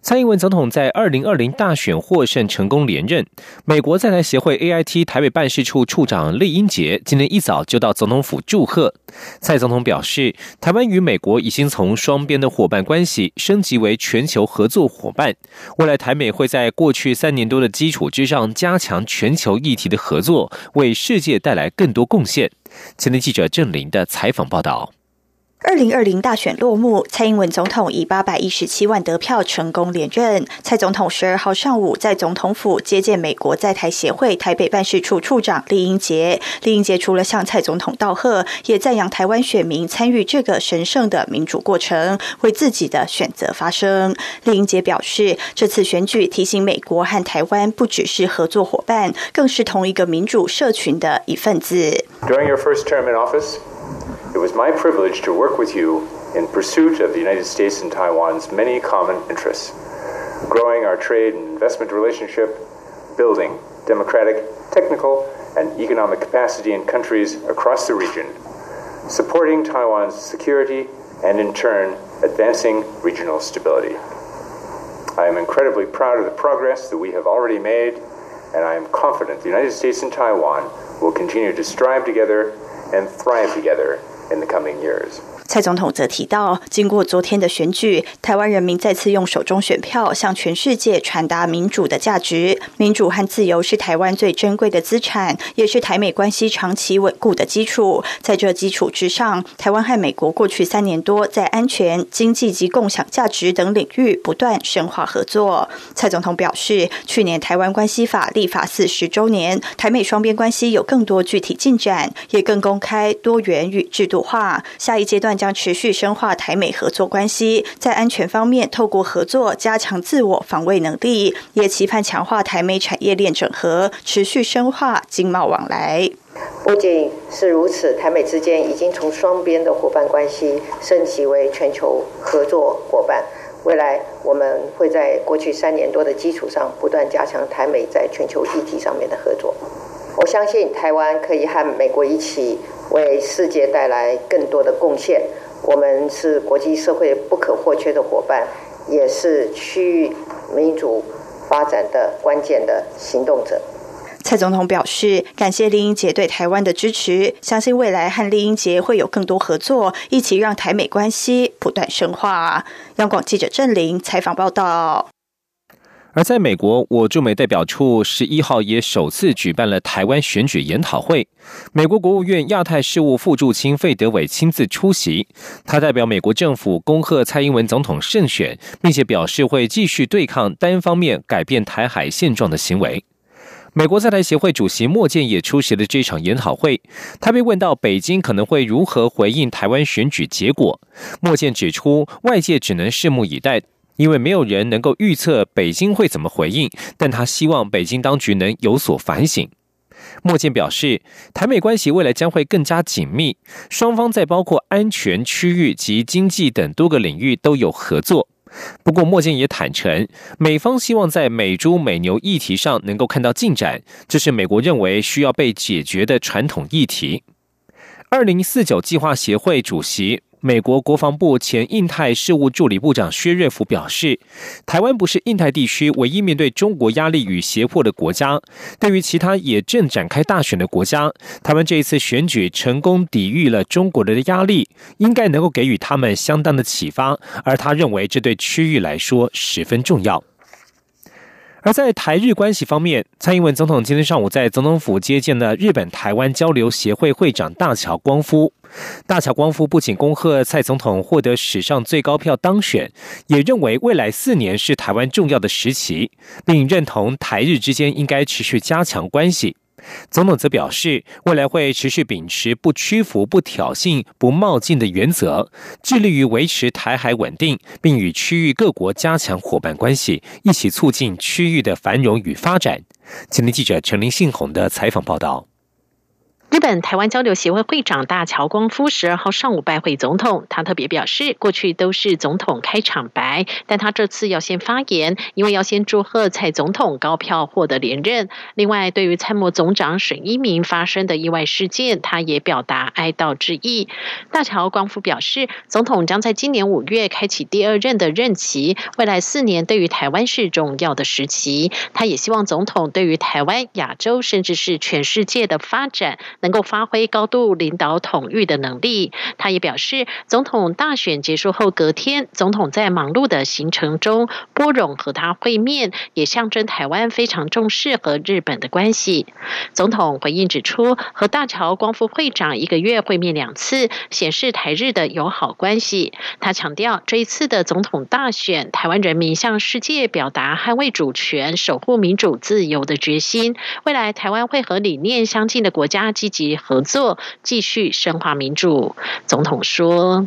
蔡英文总统在二零二零大选获胜，成功连任。美国在台协会 AIT 台北办事处处长厉英杰今天一早就到总统府祝贺。蔡总统表示，台湾与美国已经从双边的伙伴关系升级为全球合作伙伴，未来台美会在过去三年多的基础之上加强全球议题的合作，为世界带来更多贡献。前天记者郑林的采访报道。二零二零大选落幕，蔡英文总统以八百一十七万得票成功连任。蔡总统十二号上午在总统府接见美国在台协会台北办事处处长李英杰。李英杰除了向蔡总统道贺，也赞扬台湾选民参与这个神圣的民主过程，为自己的选择发声。李英杰表示，这次选举提醒美国和台湾不只是合作伙伴，更是同一个民主社群的一份子。During your first term in office. It was my privilege to work with you in pursuit of the United States and Taiwan's many common interests, growing our trade and investment relationship, building democratic, technical, and economic capacity in countries across the region, supporting Taiwan's security, and in turn, advancing regional stability. I am incredibly proud of the progress that we have already made, and I am confident the United States and Taiwan will continue to strive together and thrive together in the coming years. 蔡总统则提到，经过昨天的选举，台湾人民再次用手中选票向全世界传达民主的价值。民主和自由是台湾最珍贵的资产，也是台美关系长期稳固的基础。在这基础之上，台湾和美国过去三年多在安全、经济及共享价值等领域不断深化合作。蔡总统表示，去年台湾关系法立法四十周年，台美双边关系有更多具体进展，也更公开、多元与制度化。下一阶段。将持续深化台美合作关系，在安全方面透过合作加强自我防卫能力，也期盼强化台美产业链整合，持续深化经贸往来。不仅是如此，台美之间已经从双边的伙伴关系升级为全球合作伙伴。未来我们会在过去三年多的基础上，不断加强台美在全球议题上面的合作。我相信台湾可以和美国一起。为世界带来更多的贡献。我们是国际社会不可或缺的伙伴，也是区域民主发展的关键的行动者。蔡总统表示，感谢丽英杰对台湾的支持，相信未来和丽英杰会有更多合作，一起让台美关系不断深化。央广记者郑玲采访报道。而在美国，我驻美代表处十一号也首次举办了台湾选举研讨会。美国国务院亚太事务副助卿费德伟亲自出席，他代表美国政府恭贺蔡英文总统胜选，并且表示会继续对抗单方面改变台海现状的行为。美国在台协会主席莫健也出席了这场研讨会。他被问到北京可能会如何回应台湾选举结果，莫健指出，外界只能拭目以待。因为没有人能够预测北京会怎么回应，但他希望北京当局能有所反省。莫健表示，台美关系未来将会更加紧密，双方在包括安全、区域及经济等多个领域都有合作。不过，莫健也坦诚，美方希望在美猪美牛议题上能够看到进展，这是美国认为需要被解决的传统议题。二零四九计划协会主席。美国国防部前印太事务助理部长薛瑞福表示，台湾不是印太地区唯一面对中国压力与胁迫的国家。对于其他也正展开大选的国家，他们这一次选举成功抵御了中国的压力，应该能够给予他们相当的启发。而他认为，这对区域来说十分重要。而在台日关系方面，蔡英文总统今天上午在总统府接见了日本台湾交流协会会长大桥光夫。大桥光夫不仅恭贺蔡总统获得史上最高票当选，也认为未来四年是台湾重要的时期，并认同台日之间应该持续加强关系。总统则表示，未来会持续秉持不屈服、不挑衅、不冒进的原则，致力于维持台海稳定，并与区域各国加强伙伴关系，一起促进区域的繁荣与发展。今天记者陈林信宏的采访报道。日本台湾交流协会会长大桥光夫十二号上午拜会总统，他特别表示，过去都是总统开场白，但他这次要先发言，因为要先祝贺蔡总统高票获得连任。另外，对于参谋总长沈一鸣发生的意外事件，他也表达哀悼之意。大桥光夫表示，总统将在今年五月开启第二任的任期，未来四年对于台湾是重要的时期。他也希望总统对于台湾、亚洲甚至是全世界的发展。能够发挥高度领导统御的能力。他也表示，总统大选结束后隔天，总统在忙碌的行程中，波荣和他会面，也象征台湾非常重视和日本的关系。总统回应指出，和大桥光复会长一个月会面两次，显示台日的友好关系。他强调，这一次的总统大选，台湾人民向世界表达捍卫主权、守护民主自由的决心。未来，台湾会和理念相近的国家积及合作，继续深化民主。总统说：“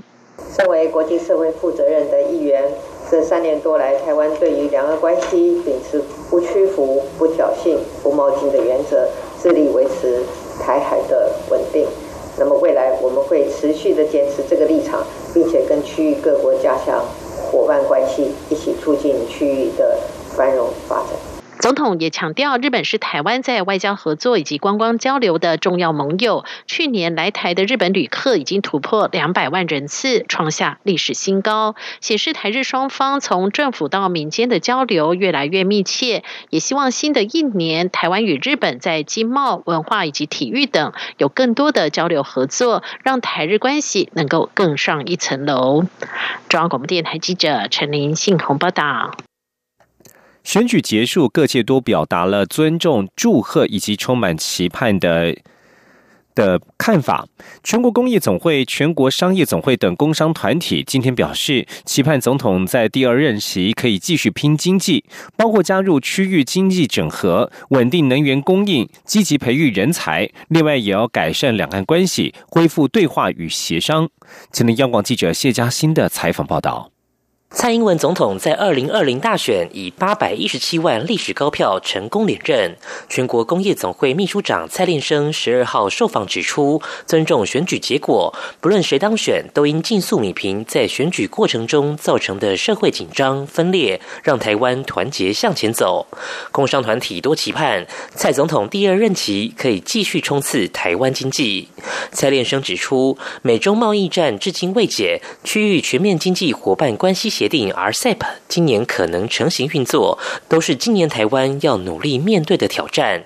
身为国际社会负责任的一员，这三年多来，台湾对于两岸关系秉持不屈服、不挑衅、不冒进的原则，致力维持台海的稳定。那么未来我们会持续的坚持这个立场，并且跟区域各国加强伙伴关系，一起促进区域的繁荣发展。”总统也强调，日本是台湾在外交合作以及观光交流的重要盟友。去年来台的日本旅客已经突破两百万人次，创下历史新高，显示台日双方从政府到民间的交流越来越密切。也希望新的一年，台湾与日本在经贸、文化以及体育等有更多的交流合作，让台日关系能够更上一层楼。中央广播电台记者陈琳信鸿报道。选举结束，各界都表达了尊重、祝贺以及充满期盼的的看法。全国工业总会、全国商业总会等工商团体今天表示，期盼总统在第二任期可以继续拼经济，包括加入区域经济整合、稳定能源供应、积极培育人才。另外，也要改善两岸关系，恢复对话与协商。请听央广记者谢嘉欣的采访报道。蔡英文总统在二零二零大选以八百一十七万历史高票成功连任。全国工业总会秘书长蔡炼生十二号受访指出，尊重选举结果，不论谁当选，都应尽速弭平在选举过程中造成的社会紧张分裂，让台湾团结向前走。工商团体多期盼蔡总统第二任期可以继续冲刺台湾经济。蔡炼生指出，美中贸易战至今未解，区域全面经济伙伴关系。协定 RCEP 今年可能成型运作，都是今年台湾要努力面对的挑战。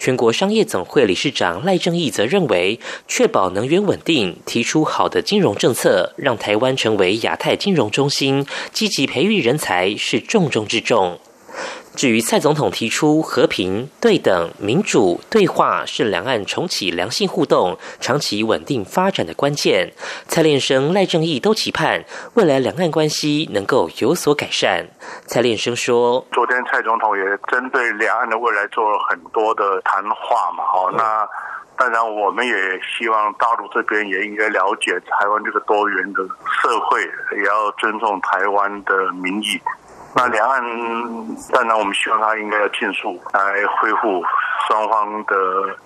全国商业总会理事长赖正义则认为，确保能源稳定，提出好的金融政策，让台湾成为亚太金融中心，积极培育人才是重中之重。至于蔡总统提出和平、对等、民主对话是两岸重启良性互动、长期稳定发展的关键，蔡炼生、赖正义都期盼未来两岸关系能够有所改善。蔡炼生说：“昨天蔡总统也针对两岸的未来做了很多的谈话嘛，哦，那当然我们也希望大陆这边也应该了解台湾这个多元的社会，也要尊重台湾的民意。”那两岸当然，我们希望他应该要尽速来恢复双方的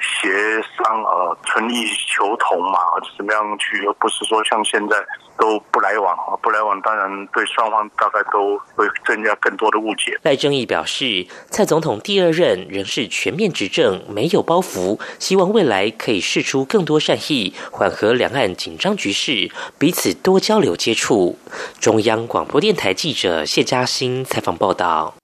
协商啊，存异求同嘛，怎么样去，而不是说像现在都不来往啊，不来往，当然对双方大概都会增加更多的误解。赖正义表示，蔡总统第二任仍是全面执政，没有包袱，希望未来可以释出更多善意，缓和两岸紧张局势，彼此多交流接触。中央广播电台记者谢嘉欣。采访报道：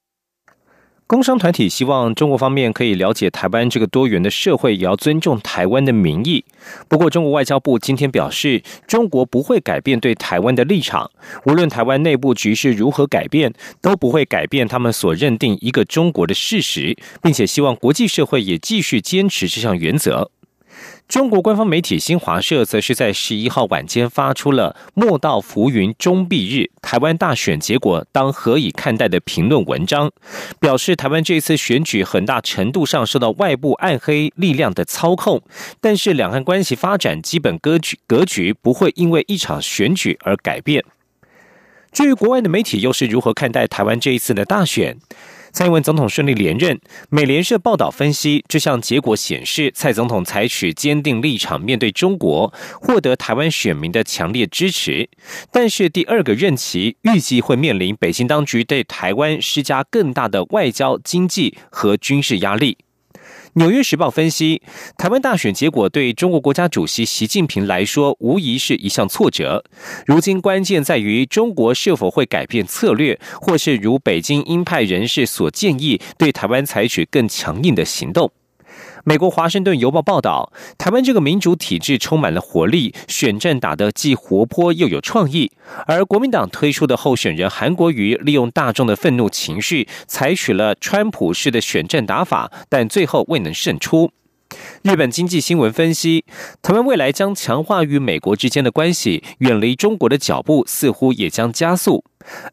工商团体希望中国方面可以了解台湾这个多元的社会，也要尊重台湾的民意。不过，中国外交部今天表示，中国不会改变对台湾的立场，无论台湾内部局势如何改变，都不会改变他们所认定一个中国的事实，并且希望国际社会也继续坚持这项原则。中国官方媒体新华社则是在十一号晚间发出了“莫道浮云终蔽日，台湾大选结果当何以看待”的评论文章，表示台湾这次选举很大程度上受到外部暗黑力量的操控，但是两岸关系发展基本格局格局不会因为一场选举而改变。至于国外的媒体又是如何看待台湾这一次的大选？蔡英文总统顺利连任，美联社报道分析，这项结果显示蔡总统采取坚定立场面对中国，获得台湾选民的强烈支持。但是第二个任期预计会面临北京当局对台湾施加更大的外交、经济和军事压力。纽约时报分析，台湾大选结果对中国国家主席习近平来说，无疑是一项挫折。如今关键在于中国是否会改变策略，或是如北京鹰派人士所建议，对台湾采取更强硬的行动。美国《华盛顿邮报》报道，台湾这个民主体制充满了活力，选战打得既活泼又有创意。而国民党推出的候选人韩国瑜，利用大众的愤怒情绪，采取了川普式的选战打法，但最后未能胜出。日本经济新闻分析，台湾未来将强化与美国之间的关系，远离中国的脚步似乎也将加速。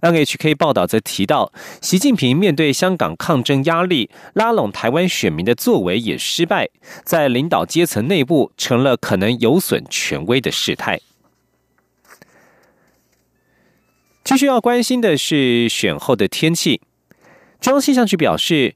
NHK 报道则提到，习近平面对香港抗争压力，拉拢台湾选民的作为也失败，在领导阶层内部成了可能有损权威的事态。继续要关心的是选后的天气，中央气象局表示。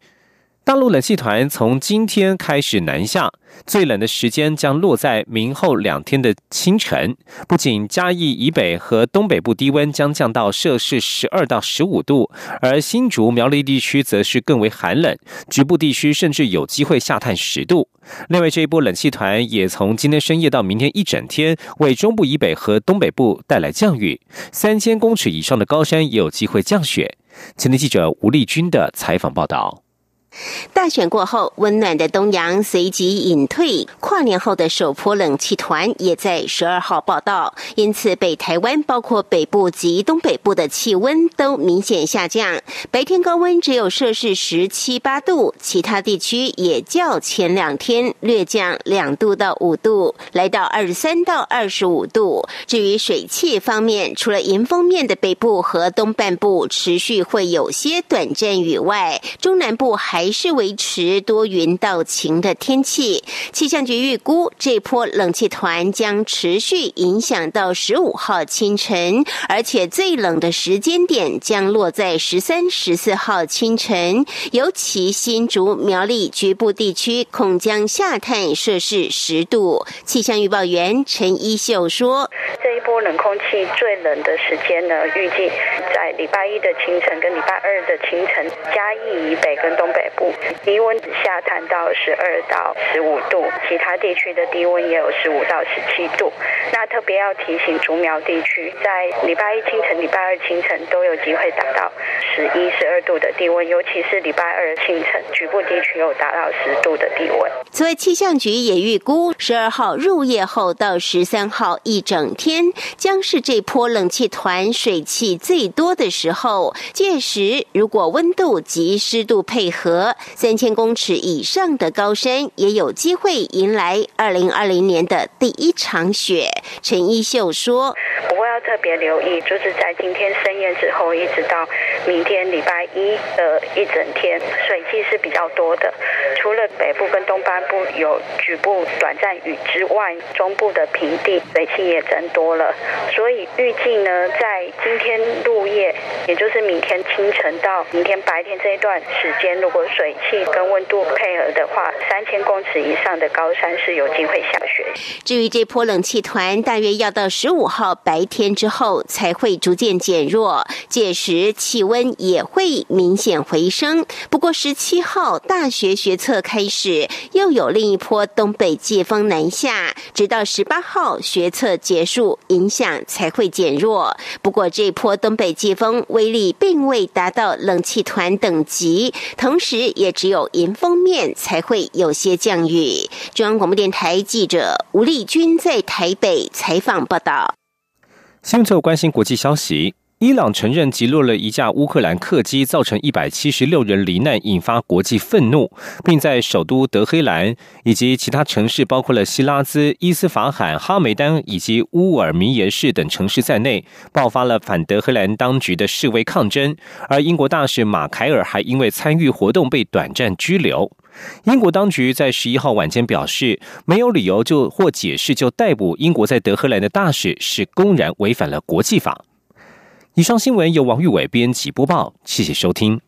大陆冷气团从今天开始南下，最冷的时间将落在明后两天的清晨。不仅嘉义以北和东北部低温将降到摄氏十二到十五度，而新竹苗栗地区则是更为寒冷，局部地区甚至有机会下探十度。另外，这一波冷气团也从今天深夜到明天一整天，为中部以北和东北部带来降雨，三千公尺以上的高山也有机会降雪。前天记者吴丽君的采访报道。大选过后，温暖的东阳随即隐退。跨年后的首波冷气团也在十二号报道，因此北台湾包括北部及东北部的气温都明显下降，白天高温只有摄氏十七八度，其他地区也较前两天略降两度到五度，来到二十三到二十五度。至于水汽方面，除了迎风面的北部和东半部持续会有些短暂雨外，中南部还。还是维持多云到晴的天气。气象局预估，这波冷气团将持续影响到十五号清晨，而且最冷的时间点将落在十三、十四号清晨。尤其新竹苗栗局部地区恐将下探摄氏十度。气象预报员陈一秀说：“这一波冷空气最冷的时间呢，预计在礼拜一的清晨跟礼拜二的清晨，嘉义以北跟东北。”低温只下探到十二到十五度，其他地区的低温也有十五到十七度。那特别要提醒竹苗地区，在礼拜一清晨、礼拜二清晨都有机会达到十一、十二度的低温，尤其是礼拜二清晨，局部地区有达到十度的低温。此外，气象局也预估，十二号入夜后到十三号一整天，将是这波冷气团水汽最多的时候。届时，如果温度及湿度配合，三千公尺以上的高山也有机会迎来二零二零年的第一场雪。陈一秀说：“要特别留意，就是在今天深夜之后，一直到明天礼拜一的一整天，水汽是比较多的。除了北部跟东半部有局部短暂雨之外，中部的平地水汽也增多了。所以预计呢，在今天入夜，也就是明天清晨到明天白天这一段时间，如果水汽跟温度配合的话，三千公尺以上的高山是有机会下雪。至于这波冷气团，大约要到十五号白天天之后才会逐渐减弱，届时气温也会明显回升。不过十七号大学学测开始，又有另一波东北季风南下，直到十八号学测结束，影响才会减弱。不过这波东北季风威力并未达到冷气团等级，同时。也只有迎风面才会有些降雨。中央广播电台记者吴丽君在台北采访报道。新闻最后关心国际消息。伊朗承认击落了一架乌克兰客机，造成一百七十六人罹难，引发国际愤怒，并在首都德黑兰以及其他城市，包括了希拉兹、伊斯法罕、哈梅丹以及乌尔米耶市等城市在内，爆发了反德黑兰当局的示威抗争。而英国大使马凯尔还因为参与活动被短暂拘留。英国当局在十一号晚间表示，没有理由就或解释就逮捕英国在德黑兰的大使，是公然违反了国际法。以上新闻由王玉伟编辑播报，谢谢收听。